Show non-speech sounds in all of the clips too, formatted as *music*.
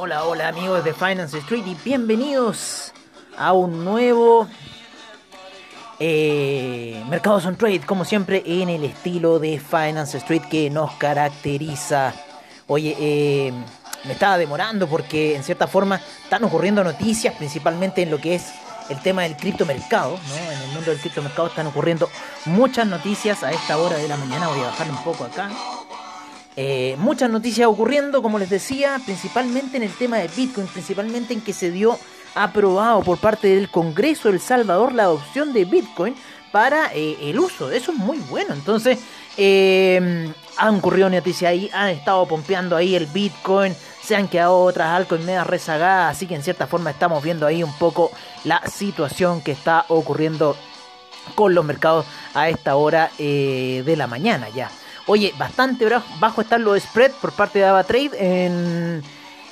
Hola amigos de Finance Street y bienvenidos a un nuevo eh, Mercados on Trade, como siempre en el estilo de Finance Street que nos caracteriza. Oye, eh, me estaba demorando porque en cierta forma están ocurriendo noticias, principalmente en lo que es el tema del criptomercado, ¿no? En el mundo del criptomercado están ocurriendo muchas noticias a esta hora de la mañana. Voy a bajar un poco acá. Eh, muchas noticias ocurriendo, como les decía, principalmente en el tema de Bitcoin, principalmente en que se dio aprobado por parte del Congreso El Salvador la adopción de Bitcoin para eh, el uso. Eso es muy bueno. Entonces, eh, han ocurrido noticias ahí, han estado pompeando ahí el Bitcoin, se han quedado otras altcoins rezagadas, así que en cierta forma estamos viendo ahí un poco la situación que está ocurriendo con los mercados a esta hora de la mañana ya. Oye, bastante bajo están los spread por parte de AvaTrade en,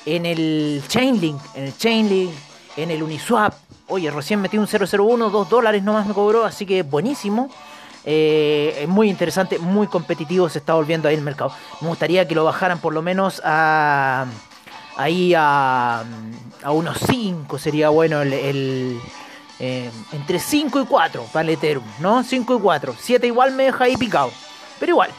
en el Chainlink, en el Chainlink, en el Uniswap. Oye, recién metí un 001, 2 dólares nomás me cobró, así que buenísimo. Eh, muy interesante, muy competitivo se está volviendo ahí el mercado. Me gustaría que lo bajaran por lo menos a ahí a, a unos 5 sería bueno el, eh, entre 5 y 4 vale Ethereum, ¿no? 5 y 4. 7 igual me deja ahí picado. Pero igual.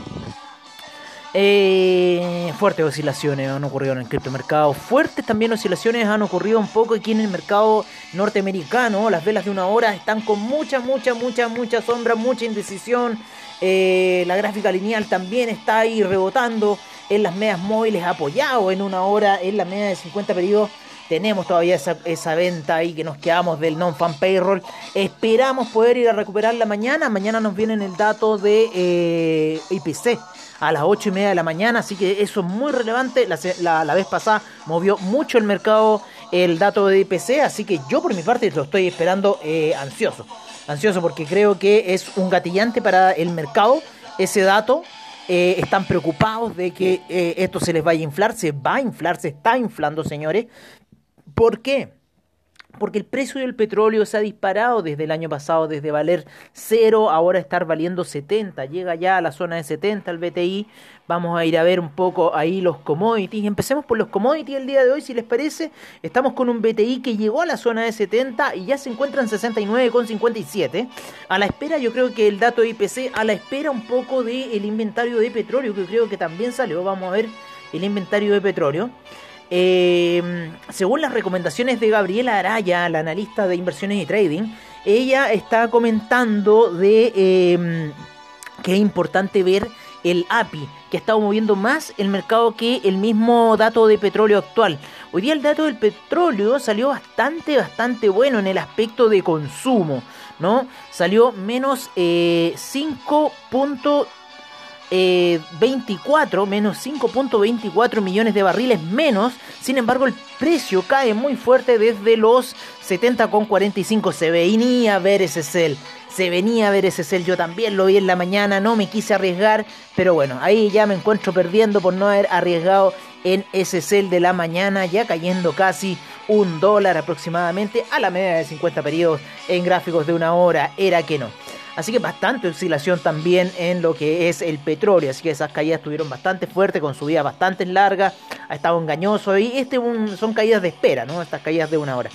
Eh, fuertes oscilaciones han ocurrido en el criptomercado. Fuertes también oscilaciones han ocurrido un poco aquí en el mercado norteamericano. Las velas de una hora están con mucha, mucha, mucha, mucha sombra, mucha indecisión. Eh, la gráfica lineal también está ahí rebotando en las medias móviles, apoyado en una hora en la media de 50 periodos. Tenemos todavía esa, venta ahí que nos quedamos del non-fan payroll. Esperamos poder ir a recuperarla mañana. Mañana nos viene el dato de eh, IPC a las 8 y media de la mañana, así que eso es muy relevante. La, vez pasada movió mucho el mercado el dato de IPC, así que yo por mi parte lo estoy esperando eh, ansioso. Ansioso porque creo que es un gatillante para el mercado ese dato. Eh, están preocupados de que esto se les vaya a inflar, se va a inflar, se está inflando, señores. ¿Por qué? Porque el precio del petróleo se ha disparado desde el año pasado, desde valer 0, ahora estar valiendo 70. Llega ya a la zona de 70 el BTI. Vamos a ir a ver un poco ahí los commodities. Empecemos por los commodities el día de hoy, si les parece. Estamos con un BTI que llegó a la zona de 70 y ya se encuentra en 69,57. A la espera, yo creo que el dato de IPC, a la espera un poco del inventario de petróleo, que creo que también salió. Vamos a ver el inventario de petróleo. Eh, según las recomendaciones de Gabriela Araya, la analista de inversiones y trading, ella está comentando de em, que es importante ver el API, que ha estado moviendo más el mercado que el mismo dato de petróleo actual. Hoy día el dato del petróleo salió bastante, bastante bueno en el aspecto de consumo, ¿no? Salió menos eh, 5. 24, eh, menos 5.24 millones de barriles menos. Sin embargo, el precio cae muy fuerte desde los 70,45. Se venía a ver ese cel. Se venía a ver ese cel. Yo también lo vi en la mañana. No me quise arriesgar. Pero bueno, ahí ya me encuentro perdiendo por no haber arriesgado en ese cel de la mañana. Ya cayendo casi un dólar aproximadamente a la media de 50 periodos en gráficos de una hora. Era que no. Así que bastante oscilación también en lo que es el petróleo. Así que esas caídas estuvieron bastante fuertes, con subidas bastante largas. Ha estado engañoso. Y este son caídas de espera, ¿no? Estas caídas de una hora.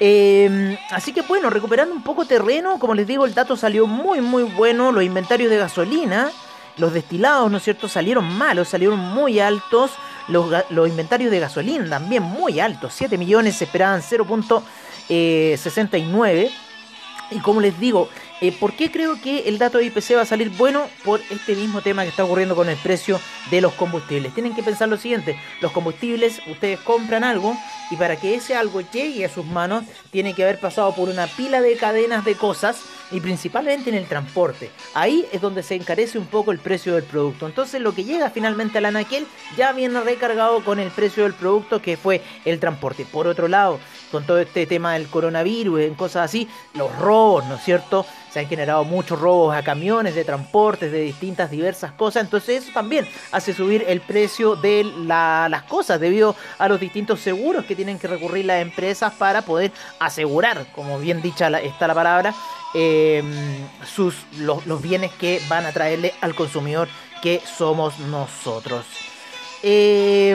Em, así que bueno, recuperando un poco terreno, como les digo, el dato salió muy muy bueno. Los inventarios de gasolina, los destilados, ¿no es cierto?, salieron malos, salieron muy altos. Los, los inventarios de gasolina también muy altos. 7 millones se esperaban 0.69. Y como les digo, eh, ¿por qué creo que el dato de IPC va a salir bueno? Por este mismo tema que está ocurriendo con el precio de los combustibles. Tienen que pensar lo siguiente, los combustibles, ustedes compran algo y para que ese algo llegue a sus manos, tiene que haber pasado por una pila de cadenas de cosas y principalmente en el transporte. Ahí es donde se encarece un poco el precio del producto. Entonces lo que llega finalmente al anaquel ya viene recargado con el precio del producto que fue el transporte. Por otro lado, con todo este tema del coronavirus, en cosas así, los robos, ¿no es cierto? Se han generado muchos robos a camiones, de transportes, de distintas diversas cosas. Entonces eso también hace subir el precio de las cosas debido a los distintos seguros que tienen que recurrir las empresas para poder asegurar, como bien dicha está la palabra, em, sus, los, los bienes que van a traerle al consumidor que somos nosotros. Eh,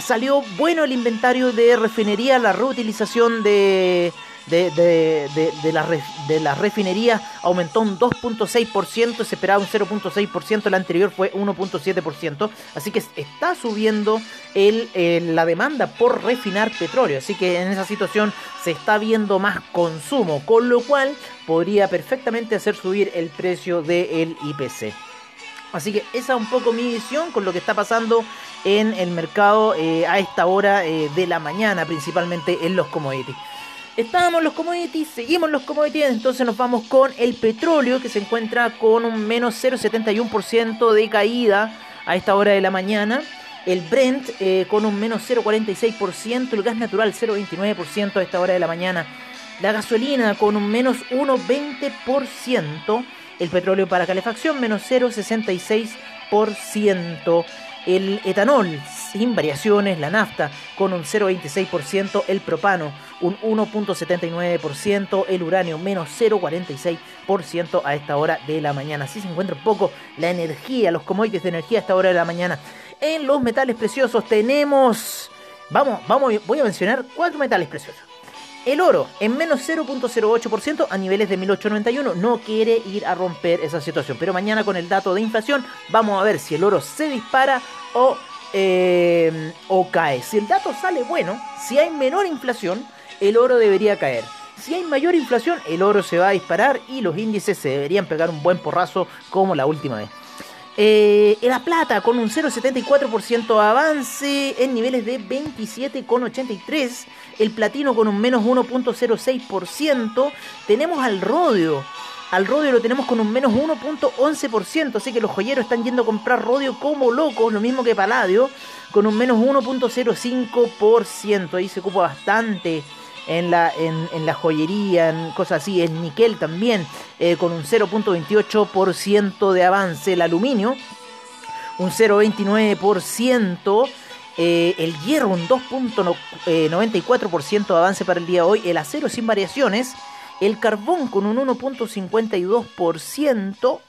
salió bueno el inventario de refinería, la reutilización de, de, de, de, la, de la refinería aumentó un 2.6%, se esperaba un 0.6%, el anterior fue 1.7%, así que está subiendo el, la demanda por refinar petróleo, así que en esa situación se está viendo más consumo, con lo cual podría perfectamente hacer subir el precio del IPC. Así que esa es un poco mi visión con lo que está pasando en el mercado eh, a esta hora eh, de la mañana, principalmente en los commodities. Estábamos los commodities, seguimos los commodities, entonces nos vamos con el petróleo que se encuentra con un menos 0,71% de caída a esta hora de la mañana. El Brent eh, con un menos 0,46%, el gas natural 0,29% a esta hora de la mañana. La gasolina con un menos 1,20%. El petróleo para calefacción menos 0,66% el etanol sin variaciones, la nafta con un 0,26%, el propano un 1.79%, el uranio menos 0.46% a esta hora de la mañana. Así se encuentra un poco la energía, los commodities de energía a esta hora de la mañana. En los metales preciosos tenemos, vamos, vamos, voy a mencionar cuatro metales preciosos. El oro en menos 0.08% a niveles de 1891 no quiere ir a romper esa situación. Pero mañana con el dato de inflación vamos a ver si el oro se dispara o, eh, o cae. Si el dato sale bueno, si hay menor inflación, el oro debería caer. Si hay mayor inflación, el oro se va a disparar y los índices se deberían pegar un buen porrazo como la última vez. Eh, la plata con un 0,74% avance en niveles de 27,83%. El platino con un menos 1,06%. Tenemos al rodio. Al rodio lo tenemos con un menos 1.11%, así que los joyeros están yendo a comprar rodio como locos, lo mismo que paladio, con un menos 1.05%. Ahí se ocupa bastante en la, en, la joyería, en cosas así. El níquel también, eh, con un 0.28% de avance. El aluminio, un 0.29%. Eh, el hierro, un 2.94% eh, de avance para el día de hoy. El acero sin variaciones. El carbón con un 1.52%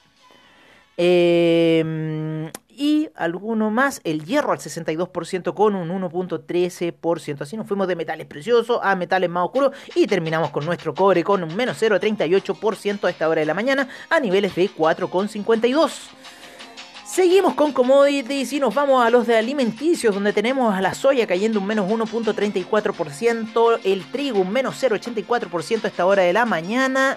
y alguno más, el hierro al 62% con un 1.13%. Así nos fuimos de metales preciosos a metales más oscuros y terminamos con nuestro cobre con un menos 0.38% a esta hora de la mañana a niveles de 4.52%. Seguimos con commodities y nos vamos a los de alimenticios, donde tenemos a la soya cayendo un menos 1.34%, el trigo un menos 0.84% a esta hora de la mañana,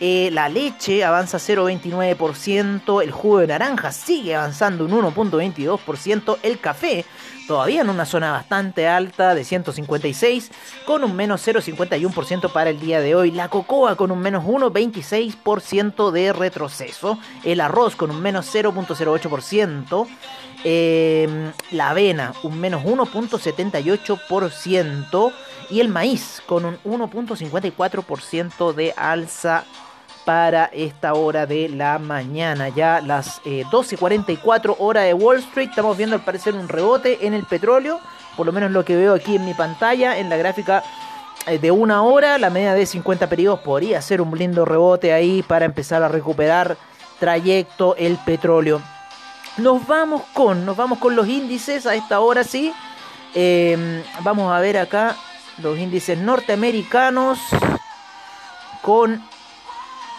eh, la leche avanza 0,29%, el jugo de naranja sigue avanzando un 1,22%, el café todavía en una zona bastante alta de 156 con un menos 0,51% para el día de hoy, la cocoa con un menos 1,26% de retroceso, el arroz con un menos 0,08%, eh, la avena un menos 1,78% y el maíz con un 1.54% de alza para esta hora de la mañana. Ya las 12.44 eh, hora de Wall Street. Estamos viendo al parecer un rebote en el petróleo. Por lo menos lo que veo aquí en mi pantalla, en la gráfica eh, de una hora. La media de 50 periodos podría ser un lindo rebote ahí para empezar a recuperar trayecto el petróleo. Nos vamos con, nos vamos con los índices a esta hora sí. Em, vamos a ver acá los índices norteamericanos con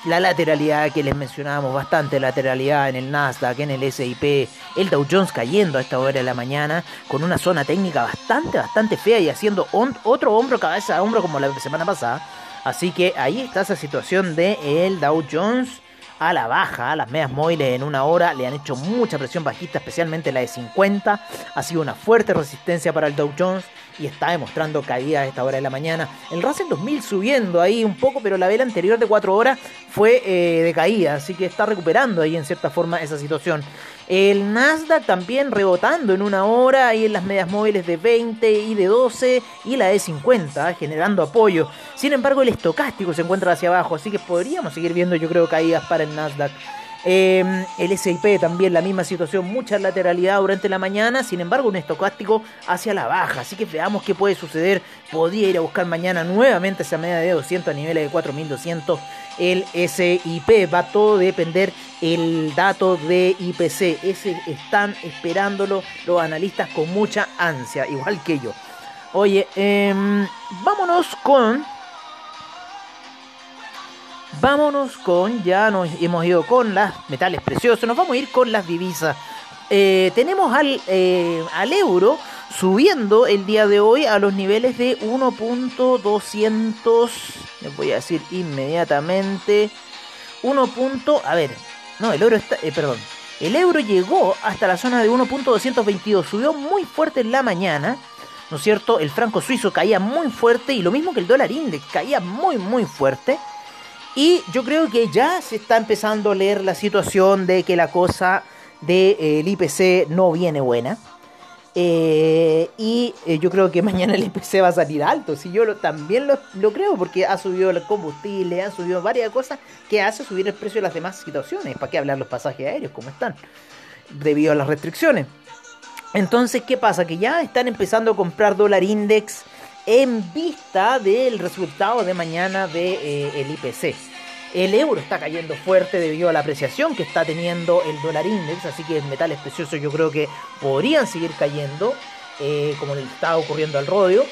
la lateralidad que les mencionábamos, bastante lateralidad en el Nasdaq, en el SIP, el Dow Jones cayendo a esta hora de la mañana, con una zona técnica bastante, bastante fea y haciendo otro hombro, cabeza a hombro como la semana pasada. Así que ahí está esa situación de el Dow Jones a la baja. Las medias móviles en una hora le han hecho mucha presión bajista, especialmente la de 50. Ha sido una fuerte resistencia para el Dow Jones y está demostrando caída a esta hora de la mañana. El Russell 2000 subiendo ahí un poco, pero la vela anterior de 4 horas fue eh, de caída, así que está recuperando ahí en cierta forma esa situación. El Nasdaq también rebotando en una hora ahí en las medias móviles de 20 y de 12 y la de 50 generando apoyo. Sin embargo el estocástico se encuentra hacia abajo, así que podríamos seguir viendo yo creo caídas para el Nasdaq. Em, el SIP también la misma situación, mucha lateralidad durante la mañana, sin embargo un estocástico hacia la baja, así que veamos qué puede suceder. Podría ir a buscar mañana nuevamente esa media de 200 a niveles de 4200 el SIP, va todo a depender el dato de IPC, ese están esperándolo los analistas con mucha ansia, igual que yo. Oye, em, vámonos con Vámonos con, ya nos hemos ido con las metales preciosos, nos vamos a ir con las divisas. Eh, tenemos al, eh, al euro subiendo el día de hoy a los niveles de 1.200, les voy a decir inmediatamente, 1. a ver, no, el euro está, eh, perdón, el euro llegó hasta la zona de 1.222, subió muy fuerte en la mañana, ¿no es cierto? El franco suizo caía muy fuerte y lo mismo que el dólar index, caía muy muy fuerte. Y yo creo que ya se está empezando a leer la situación de que la cosa del de, eh, IPC no viene buena. Eh, y eh, yo creo que *laughs* mañana el IPC va a salir alto. Si yo también lo, creo, porque ha subido el combustible, ha subido varias cosas que hace subir el precio de las demás situaciones. ¿Para qué hablar los pasajes aéreos? ¿Cómo están? Debido a las restricciones. Entonces, ¿qué pasa? Que ya están empezando a comprar dólar index en vista del resultado de mañana del de, eh, IPC. El euro está cayendo fuerte debido a la apreciación que está teniendo el dólar index, así que metales preciosos yo creo que podrían seguir cayendo, eh, como le está ocurriendo al rodio.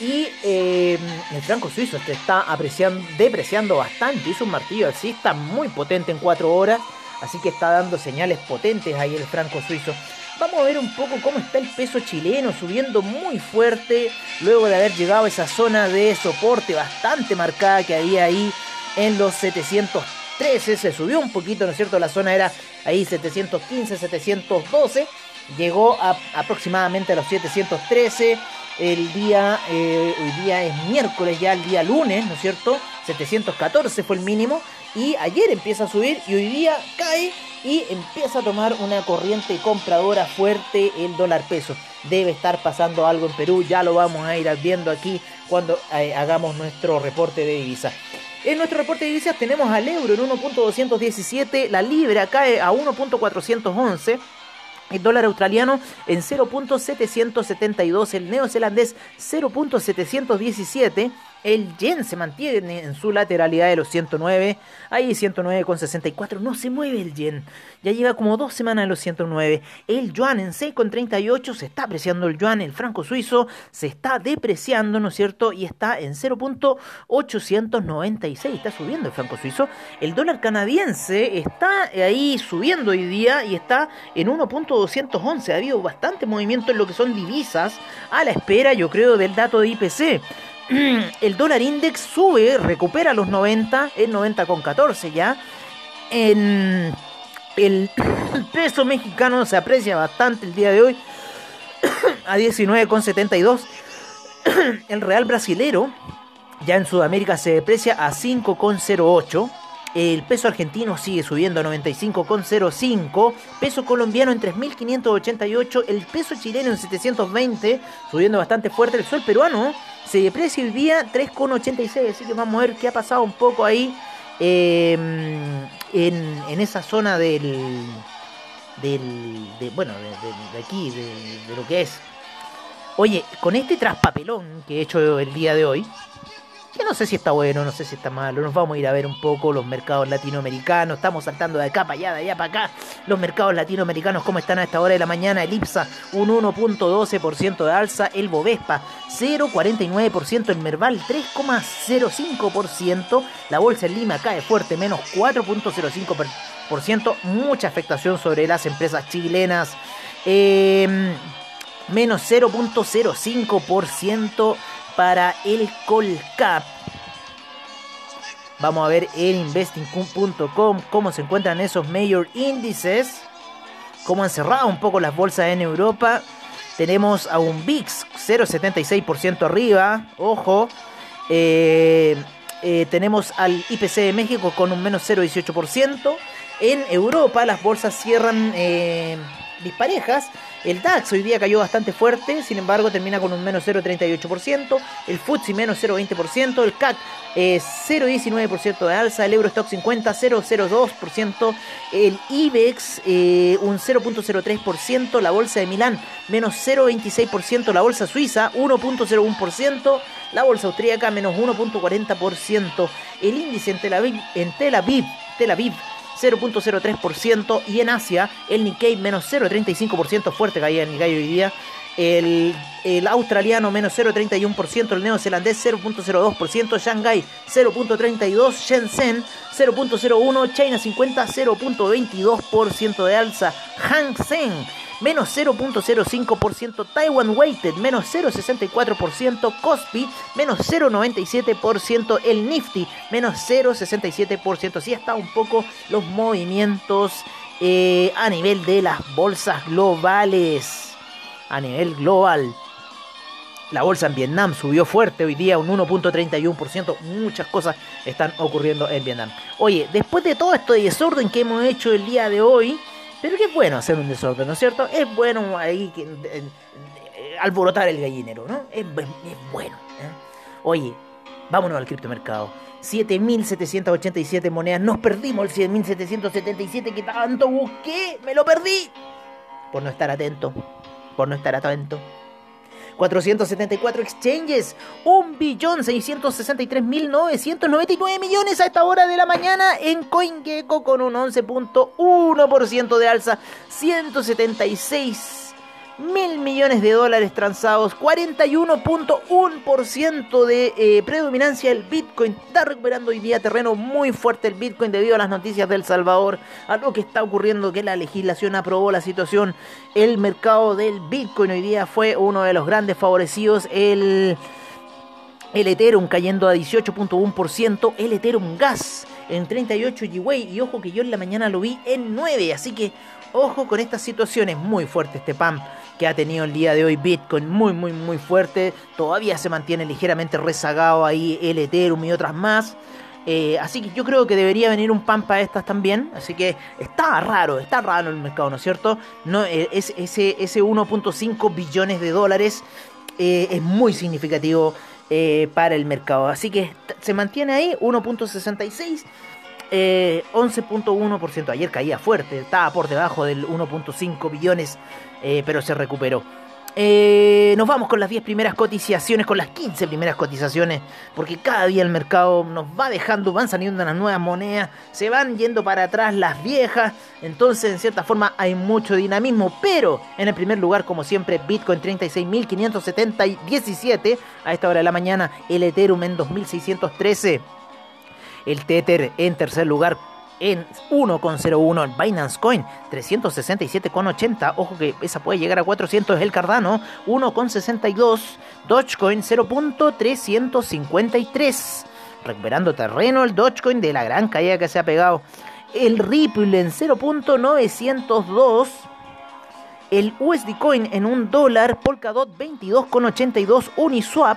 Y eh, el franco suizo se está depreciando bastante, hizo un martillo alcista muy potente en 4 horas, así que está dando señales potentes ahí el franco suizo. Vamos a ver un poco cómo está el peso chileno subiendo muy fuerte luego de haber llegado a esa zona de soporte bastante marcada que había ahí en los 713. Se subió un poquito, ¿no es cierto? La zona era ahí 715, 712. Llegó a aproximadamente a los 713. El día, eh, hoy día es miércoles, ya el día lunes, ¿no es cierto? 714 fue el mínimo. Y ayer empieza a subir y hoy día cae y empieza a tomar una corriente compradora fuerte el dólar peso. Debe estar pasando algo en Perú, ya lo vamos a ir viendo aquí cuando eh, hagamos nuestro reporte de divisas. En nuestro reporte de divisas tenemos al euro en 1.217, la libra cae a 1.411. El dólar australiano en 0.772, el neozelandés 0.717, el yen se mantiene en su lateralidad de los 109. Ahí 109,64. No se mueve el yen. Ya lleva como dos semanas en los 109. El yuan en 6,38. Se está apreciando el yuan. El franco suizo se está depreciando, ¿no es cierto? Y está en 0.896. Está subiendo el franco suizo. El dólar canadiense está ahí subiendo hoy día y está en 1.211. Ha habido bastante movimiento en lo que son divisas a la espera, yo creo, del dato de IPC. El dólar index sube, recupera los 90, el 90 con 14 ya. El peso mexicano se aprecia bastante el día de hoy *clears throat* a 19,72. *clears throat* El real brasilero ya en Sudamérica se deprecia a 5,08. El peso argentino sigue subiendo a 95,05. Peso colombiano en 3.588. El peso chileno en 720, subiendo bastante fuerte. El sol peruano se deprecia el día 3,86, así que vamos a ver qué ha pasado un poco ahí em, en, esa zona del, del de, bueno, de, aquí, de, lo que es. Oye, con este traspapelón que he hecho el día de hoy, que no sé si está bueno, no sé si está malo. Nos vamos a ir a ver un poco los mercados latinoamericanos. Estamos saltando de acá para allá, de allá para acá. Los mercados latinoamericanos, ¿cómo están a esta hora de la mañana? El IPSA, un 1.12% de alza. El Bovespa, 0.49%. El Merval, 3.05%. La bolsa en Lima cae fuerte, menos 4.05%. Mucha afectación sobre las empresas chilenas. Eh, menos 0.05% para el Colcap. Vamos a ver en investing.com cómo se encuentran esos mayor índices. Cómo han cerrado un poco las bolsas en Europa. Tenemos a un VIX 0,76% arriba. Ojo. Eh, eh, tenemos al IPC de México con un menos 0,18%. En Europa las bolsas cierran eh, disparejas. El DAX hoy día cayó bastante fuerte, sin embargo termina con un menos 0,38%, el FTSE menos 0,20%, el CAC 0,19% eh, de alza, el Eurostock 50 0,02%, el IBEX eh, un 0,03%, la bolsa de Milán menos 0,26%, la bolsa suiza 1,01%, la bolsa austríaca menos 1,40%, el índice en Tel Aviv, en Tel Tel Aviv 0.03% y en Asia el Nikkei menos 0.35%, fuerte caída el Nikkei hoy día. El, australiano menos 0.31%, el neozelandés 0.02%, Shanghai 0.32%, Shenzhen 0.01%, China 50 0.22% de alza, Hang Seng menos 0.05%, Taiwan Weighted, menos 0.64%, Kospi, menos 0.97%, el Nifty, menos 0.67%. Así está un poco los movimientos eh, a nivel de las bolsas globales. A nivel global. La bolsa en Vietnam subió fuerte hoy día un 1.31%. Muchas cosas están ocurriendo en Vietnam. Oye, después de todo este desorden que hemos hecho el día de hoy, pero que es bueno hacer un desorden, ¿no es cierto? Es bueno ahí alborotar el gallinero, ¿no? Es, bueno. ¿eh? Oye, vámonos al criptomercado. 7.787 monedas. Nos perdimos el 7.777 que tanto busqué. Me lo perdí. Por no estar atento. Por no estar atento. 474 exchanges, 1.663.999 millones a esta hora de la mañana en CoinGecko con un 11.1% de alza, 176 mil millones de dólares transados, 41.1% de eh, predominancia del Bitcoin. Está recuperando hoy día terreno muy fuerte el Bitcoin debido a las noticias del Salvador, a lo que está ocurriendo que la legislación aprobó la situación. El mercado del Bitcoin hoy día fue uno de los grandes favorecidos. El, el Ethereum cayendo a 18.1%, el Ethereum Gas en 38 GWay y ojo que yo en la mañana lo vi en 9, así que ojo con estas situaciones, muy fuerte este PAM que ha tenido el día de hoy Bitcoin muy, muy, muy fuerte. Todavía se mantiene ligeramente rezagado ahí el Ethereum y otras más. Eh, así que yo creo que debería venir un pan para estas también. Así que está raro, está raro el mercado, ¿no es cierto? No, eh, es, ese, ese 1.5 billones de dólares eh, es muy significativo para el mercado. Así que se mantiene ahí 1.66. 11.1%. Ayer caía fuerte, estaba por debajo del 1.5 billones eh, pero se recuperó. Eh, nos vamos con las 10 primeras cotizaciones, con las 15 primeras cotizaciones, porque cada día el mercado nos va dejando, van saliendo las nuevas monedas, se van yendo para atrás las viejas, entonces en cierta forma hay mucho dinamismo, pero en el primer lugar, como siempre, Bitcoin 36.517 a esta hora de la mañana, el Ethereum en 2613, el Tether en tercer lugar en 1,01 el Binance Coin, 367,80. Ojo que esa puede llegar a 400 el Cardano, 1,62. Dogecoin 0.353. Recuperando terreno el Dogecoin de la gran caída que se ha pegado. El Ripple en 0.902. El USD Coin en 1 dólar. Polkadot 22,82. Uniswap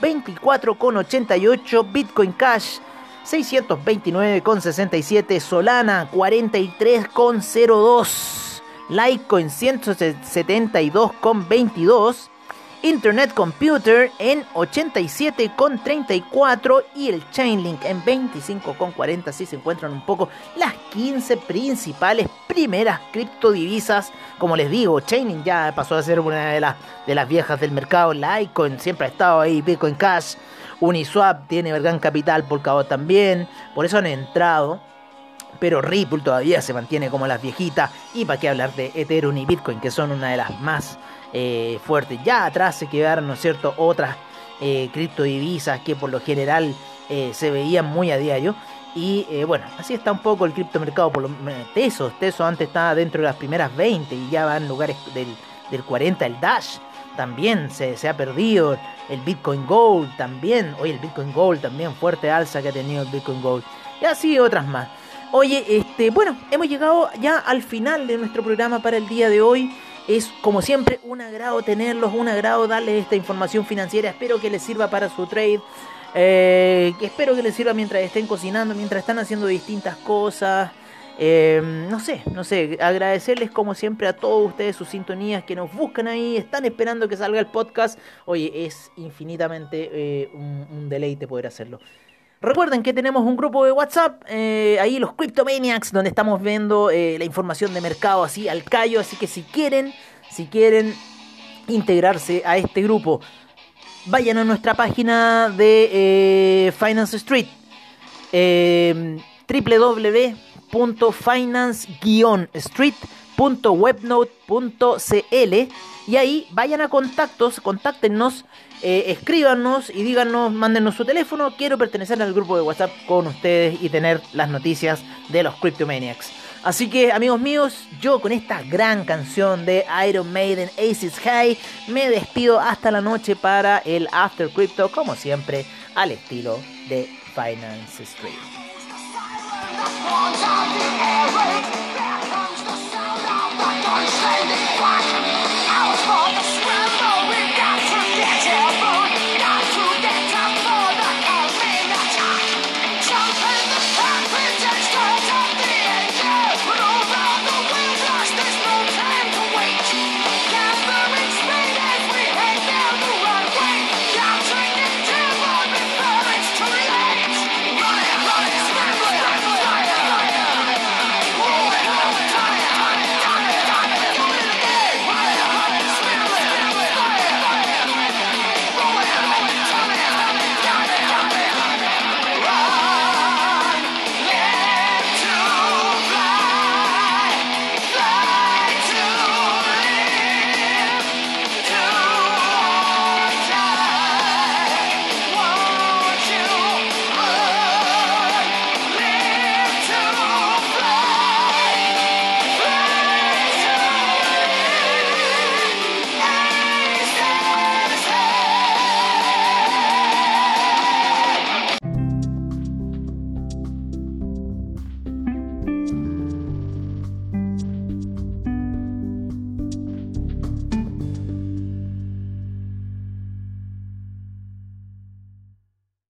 24,88. Bitcoin Cash 629,67, Solana 43,02, Litecoin 172,22, Internet Computer en 87,34 y el Chainlink en 25,40. Así se encuentran un poco las 15 principales primeras criptodivisas. Como les digo, Chainlink ya pasó a ser una de las, de las viejas del mercado. Litecoin siempre ha estado ahí, Bitcoin Cash. Uniswap tiene gran capital, Polkadot también, por eso han entrado. Pero Ripple todavía se mantiene como las viejitas. Y para qué hablar de Ethereum y Bitcoin, que son una de las más eh, fuertes. Ya atrás se quedaron, ¿no es cierto?, otras eh, criptodivisas que por lo general eh, se veían muy a diario. Y bueno, así está un poco el criptomercado. Por lo Tesos, Tesos antes estaba dentro de las primeras 20 y ya va en lugares del, del 40 el Dash también se, se, ha perdido. El Bitcoin Gold también. Oye, el Bitcoin Gold también, fuerte alza que ha tenido el Bitcoin Gold. Y así otras más. Oye, este, bueno, hemos llegado ya al final de nuestro programa para el día de hoy. Es como siempre un agrado tenerlos, un agrado darles esta información financiera. Espero que les sirva para su trade. Eh, espero que les sirva mientras estén cocinando, mientras están haciendo distintas cosas. Em, no sé, no sé, agradecerles como siempre a todos ustedes sus sintonías que nos buscan ahí, están esperando que salga el podcast. Oye, es infinitamente eh, un, deleite poder hacerlo. Recuerden que tenemos un grupo de WhatsApp, eh, ahí los Cryptomaniacs, donde estamos viendo eh, la información de mercado así al callo. Así que si quieren, si quieren integrarse a este grupo, vayan a nuestra página de Finance Street, www www.finance-street.webnote.cl y ahí vayan a contactos, contáctenos, eh, escríbanos y díganos, mándenos su teléfono, quiero pertenecer al grupo de WhatsApp con ustedes y tener las noticias de los Cryptomaniacs. Así que amigos míos, yo con esta gran canción de Iron Maiden Aces High me despido hasta la noche para el After Crypto, como siempre, al estilo de Finance Street. On top the airway.